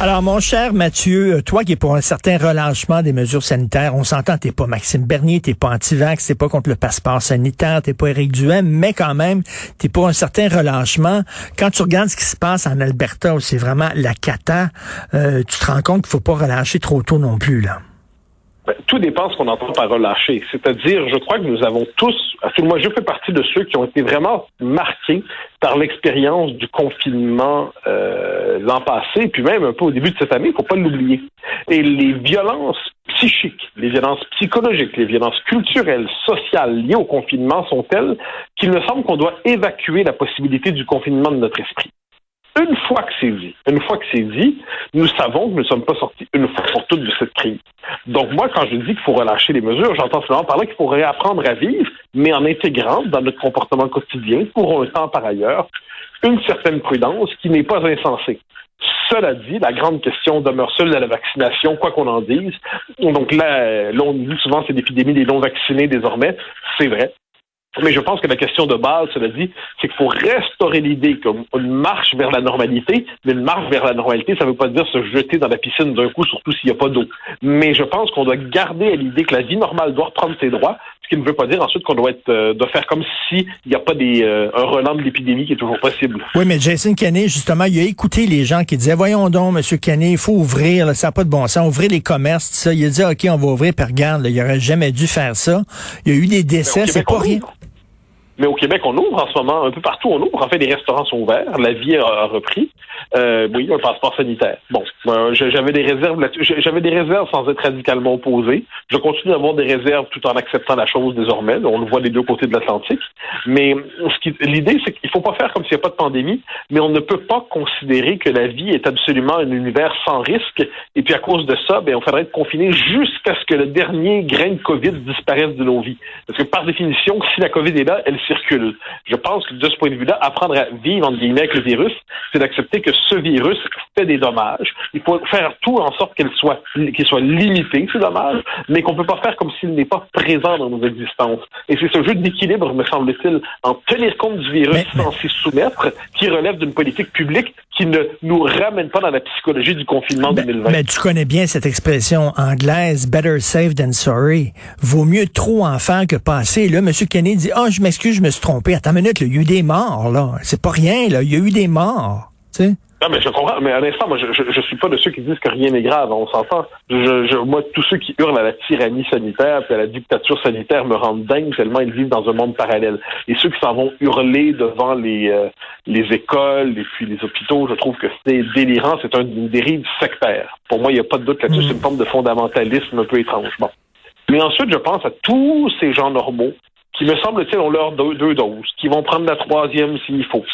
Alors, mon cher Mathieu, euh, toi qui es pour un certain relâchement des mesures sanitaires, on s'entend, t'es pas Maxime Bernier, t'es pas anti-vax, t'es pas contre le passeport sanitaire, t'es pas Éric Duhem, mais quand même, t'es pour un certain relâchement. Quand tu regardes ce qui se passe en Alberta, où c'est vraiment la cata, euh, tu te rends compte qu'il faut pas relâcher trop tôt non plus, là. Ben, tout dépend de ce qu'on entend par relâcher. C'est-à-dire, je crois que nous avons tous, moi je fais partie de ceux qui ont été vraiment marqués par l'expérience du confinement euh, l'an passé, puis même un peu au début de cette année, il faut pas l'oublier. Et les violences psychiques, les violences psychologiques, les violences culturelles, sociales liées au confinement sont telles qu'il me semble qu'on doit évacuer la possibilité du confinement de notre esprit. Une fois que c'est dit, une fois que c'est dit, nous savons que nous ne sommes pas sortis une fois pour toutes de cette crise. Donc moi, quand je dis qu'il faut relâcher les mesures, j'entends seulement par là qu'il faut réapprendre à vivre, mais en intégrant dans notre comportement quotidien, pour un temps par ailleurs, une certaine prudence qui n'est pas insensée. Cela dit, la grande question demeure seule de la vaccination, quoi qu'on en dise. Donc là, là, on dit souvent c'est l'épidémie des non-vaccinés désormais. C'est vrai. Mais je pense que la question de base, cela dit, c'est qu'il faut restaurer l'idée comme une marche vers la normalité, mais une marche vers la normalité, ça ne veut pas dire se jeter dans la piscine d'un coup, surtout s'il n'y a pas d'eau. Mais je pense qu'on doit garder à l'idée que la vie normale doit reprendre ses droits, ce qui ne veut pas dire ensuite qu'on doit être euh, doit faire comme s'il n'y a pas des euh, un relan de l'épidémie qui est toujours possible. Oui, mais Jason Kenney, justement, il a écouté les gens qui disaient Voyons donc, M. Kenney, il faut ouvrir, ça n'a pas de bon sens, ouvrir les commerces, tout ça. Il a dit OK, on va ouvrir, puis regarde, il n'aurait jamais dû faire ça. Il y a eu des décès, c'est pas rien. Mais au Québec, on ouvre en ce moment, un peu partout, on ouvre. En fait, les restaurants sont ouverts, la vie a repris. Euh, oui, un passeport sanitaire. Bon, euh, j'avais des réserves J'avais des réserves sans être radicalement opposé. Je continue d'avoir des réserves tout en acceptant la chose désormais. On le voit des deux côtés de l'Atlantique. Mais l'idée, c'est qu'il faut pas faire comme s'il n'y a pas de pandémie, mais on ne peut pas considérer que la vie est absolument un univers sans risque. Et puis à cause de ça, ben, on faudrait être confiné jusqu'à ce que le dernier grain de COVID disparaisse de nos vies. Parce que par définition, si la COVID est là, Je pense que de ce point de vue-là, apprendre à vivre entre guillemets avec le virus, c'est d'accepter que ce virus fait des dommages. Il faut faire tout en sorte qu'il soit, qu'il soit limité, ces dommages, mais qu'on peut pas faire comme s'il n'est pas présent dans nos existences. Et c'est ce jeu d'équilibre, me semble-t-il, en tenir compte du virus sans s'y soumettre, qui relève d'une politique publique qui ne nous ramène pas dans la psychologie du confinement 2020. Mais tu connais bien cette expression anglaise, better safe than sorry. Vaut mieux trop en faire que pas assez. Là, M. Kennedy dit, ah, oh, je m'excuse, je me suis trompé. Attends une minute, il y a eu des morts, là. C'est pas rien, là. Il y a eu des morts. Tu sais? Non, mais je comprends. Mais à l'instant, moi, je, je, suis pas de ceux qui disent que rien n'est grave. On s'entend. Je, je, moi, tous ceux qui hurlent à la tyrannie sanitaire puis à la dictature sanitaire me rendent dingue tellement ils vivent dans un monde parallèle. Et ceux qui s'en vont hurler devant les euh, les écoles et puis les hôpitaux, je trouve que c'est délirant. C'est une dérive sectaire. Pour moi, il n'y a pas de doute là-dessus. C'est une forme de fondamentalisme un peu étrange. Bon. Mais ensuite, je pense à tous ces gens normaux qui, me semble-t-il, ont leur deux, deux doses, qui vont prendre la troisième s'il faut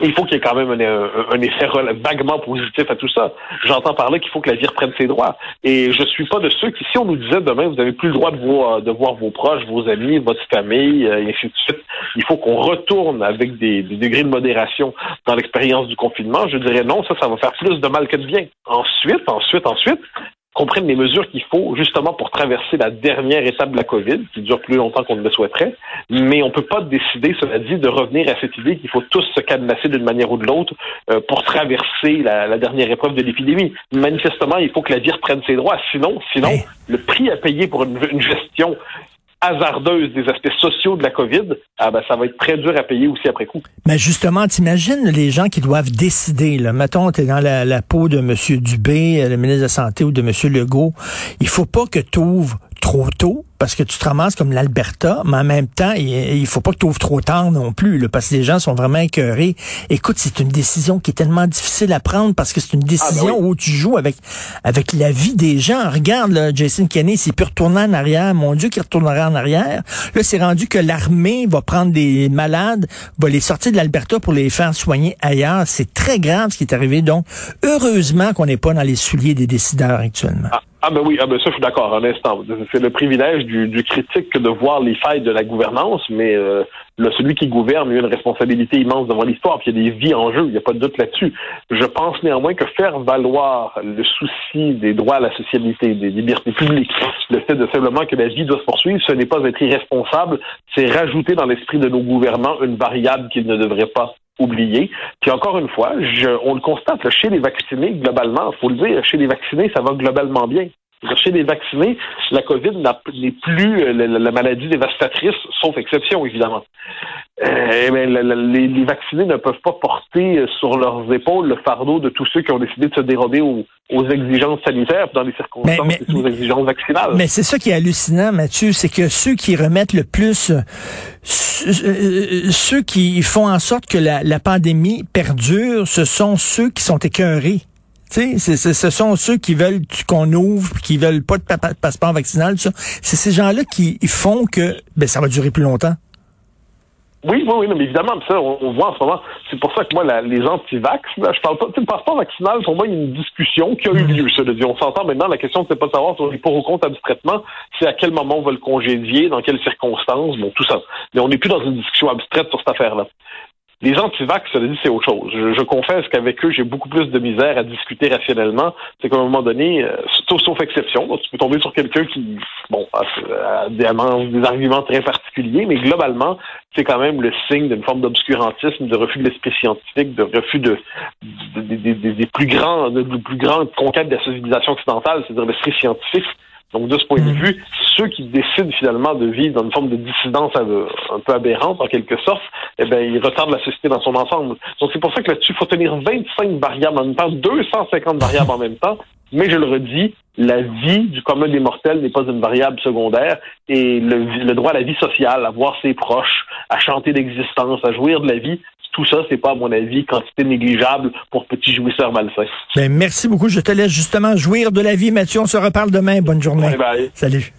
il faut qu'il y ait quand même un, effet vaguement positif à tout ça. J'entends par là qu'il faut que la vie reprenne ses droits. Et je suis pas de ceux qui, si on nous disait demain, vous n'avez plus le droit de, voir, de voir vos proches, vos amis, votre famille, euh, et ainsi de suite, il faut qu'on retourne avec des, des, degrés de modération dans l'expérience du confinement. Je dirais non, ça, ça va faire plus de mal que de bien. Ensuite, ensuite, ensuite, qu'on prenne les mesures qu'il faut justement pour traverser la dernière étape de la COVID, qui dure plus longtemps qu'on ne le souhaiterait. Mais on ne peut pas décider, cela dit, de revenir à cette idée qu'il faut tous se cadenasser d'une manière ou de l'autre euh, pour traverser la, dernière épreuve de l'épidémie. Manifestement, il faut que la vie reprenne ses droits. Sinon, sinon, le prix à payer pour une, une gestion hasardeuse des aspects sociaux de la COVID, ah ben, ça va être très dur à payer aussi après coup. Mais justement, t'imagines les gens qui doivent décider. Là. Mettons, tu es dans la, la, peau de M. Dubé, euh, le ministre de la Santé, ou de M. Legault. Il faut pas que tu ouvres trop tôt parce que tu te ramasses comme l'Alberta, mais en même temps, il, il faut pas que tu ouvres trop tard non plus, là, parce que les gens sont vraiment écœurés. Écoute, c'est une décision qui est tellement difficile à prendre parce que c'est une décision ah, ben où tu joues avec avec la vie des gens. Regarde, là, Jason Kenney, s'il peut retourner en arrière, mon Dieu, qu'il retournera en arrière. Là, c'est rendu que l'armée va prendre des malades, va les sortir de l'Alberta pour les faire soigner ailleurs. C'est très grave ce qui est arrivé. Donc, heureusement qu'on n'est pas dans les souliers des décideurs actuellement. Ah, Ah ben oui, ah ben ça je suis d'accord, un instant. C'est le privilège du, du, critique de voir les failles de la gouvernance, mais euh, celui qui gouverne a une responsabilité immense devant l'histoire, puis il y a des vies en jeu, il n'y a pas de doute là-dessus. Je pense néanmoins que faire valoir le souci des droits à la socialité, des libertés publiques, le fait de simplement que la vie doit se poursuivre, ce n'est pas être irresponsable, c'est rajouter dans l'esprit de nos gouvernants une variable qu'ils ne devraient pas oublier. Puis encore une fois, je, on le constate, chez les vaccinés, globalement, il faut le dire, chez les vaccinés, ça va globalement bien. Chez les vaccinés, la COVID n'est plus euh, la, maladie dévastatrice, sauf exception, évidemment. Euh, mais les, vaccinés ne peuvent pas porter sur leurs épaules le fardeau de tous ceux qui ont décidé de se dérober aux, exigences sanitaires dans les circonstances mais, aux exigences vaccinales. Mais c'est ça qui est hallucinant, Mathieu, c'est que ceux qui remettent le plus, euh, ceux qui font en sorte que la, la pandémie perdure, ce sont ceux qui sont écœurés. Tu sais, ce sont ceux qui veulent qu'on ouvre, qui veulent pas de passeport vaccinal, tout ça. C'est ces gens-là qui font que ben, ça va durer plus longtemps. Oui, oui, oui, mais évidemment, ça, on, voit en ce moment. C'est pour ça que moi, les anti-vax, je parle pas. Le passeport vaccinal, pour moi, il y a une discussion qui a eu lieu. Ça, on s'entend maintenant. La question, c'est pas de savoir si on est pour ou contre abstraitement, c'est à quel moment on va le congédier, dans quelles circonstances, bon, tout ça. Mais on n'est plus dans une discussion abstraite sur cette affaire-là. Les anti-vax, ça dit, c'est autre chose. Je, confesse qu'avec eux, j'ai beaucoup plus de misère à discuter rationnellement. C'est qu'à un moment donné, euh, sauf, exception, tu peux tomber sur quelqu'un qui, bon, a, des, arguments très particuliers, mais globalement, c'est quand même le signe d'une forme d'obscurantisme, de refus de l'esprit scientifique, de refus de, des plus grands, de, plus grandes conquêtes de la civilisation occidentale, c'est-à-dire l'esprit scientifique. Donc, de ce point de mm. vue, ceux qui décident finalement de vivre dans une forme de dissidence un peu aberrante, en quelque sorte, eh bien, ils retardent la société dans son ensemble. Donc, c'est pour ça que là-dessus, il faut tenir 25 variables en même temps, 250 variables en même temps. Mais je le redis, la vie du commun des mortels n'est pas une variable secondaire et le, le droit à la vie sociale, à voir ses proches, à chanter d'existence, à jouir de la vie, tout ça, c'est pas, à mon avis, quantité négligeable pour petits jouisseurs malsains. Ben, merci beaucoup. Je te laisse justement jouir de la vie, Mathieu. On se reparle demain. Bonne journée. Bye bye. Salut.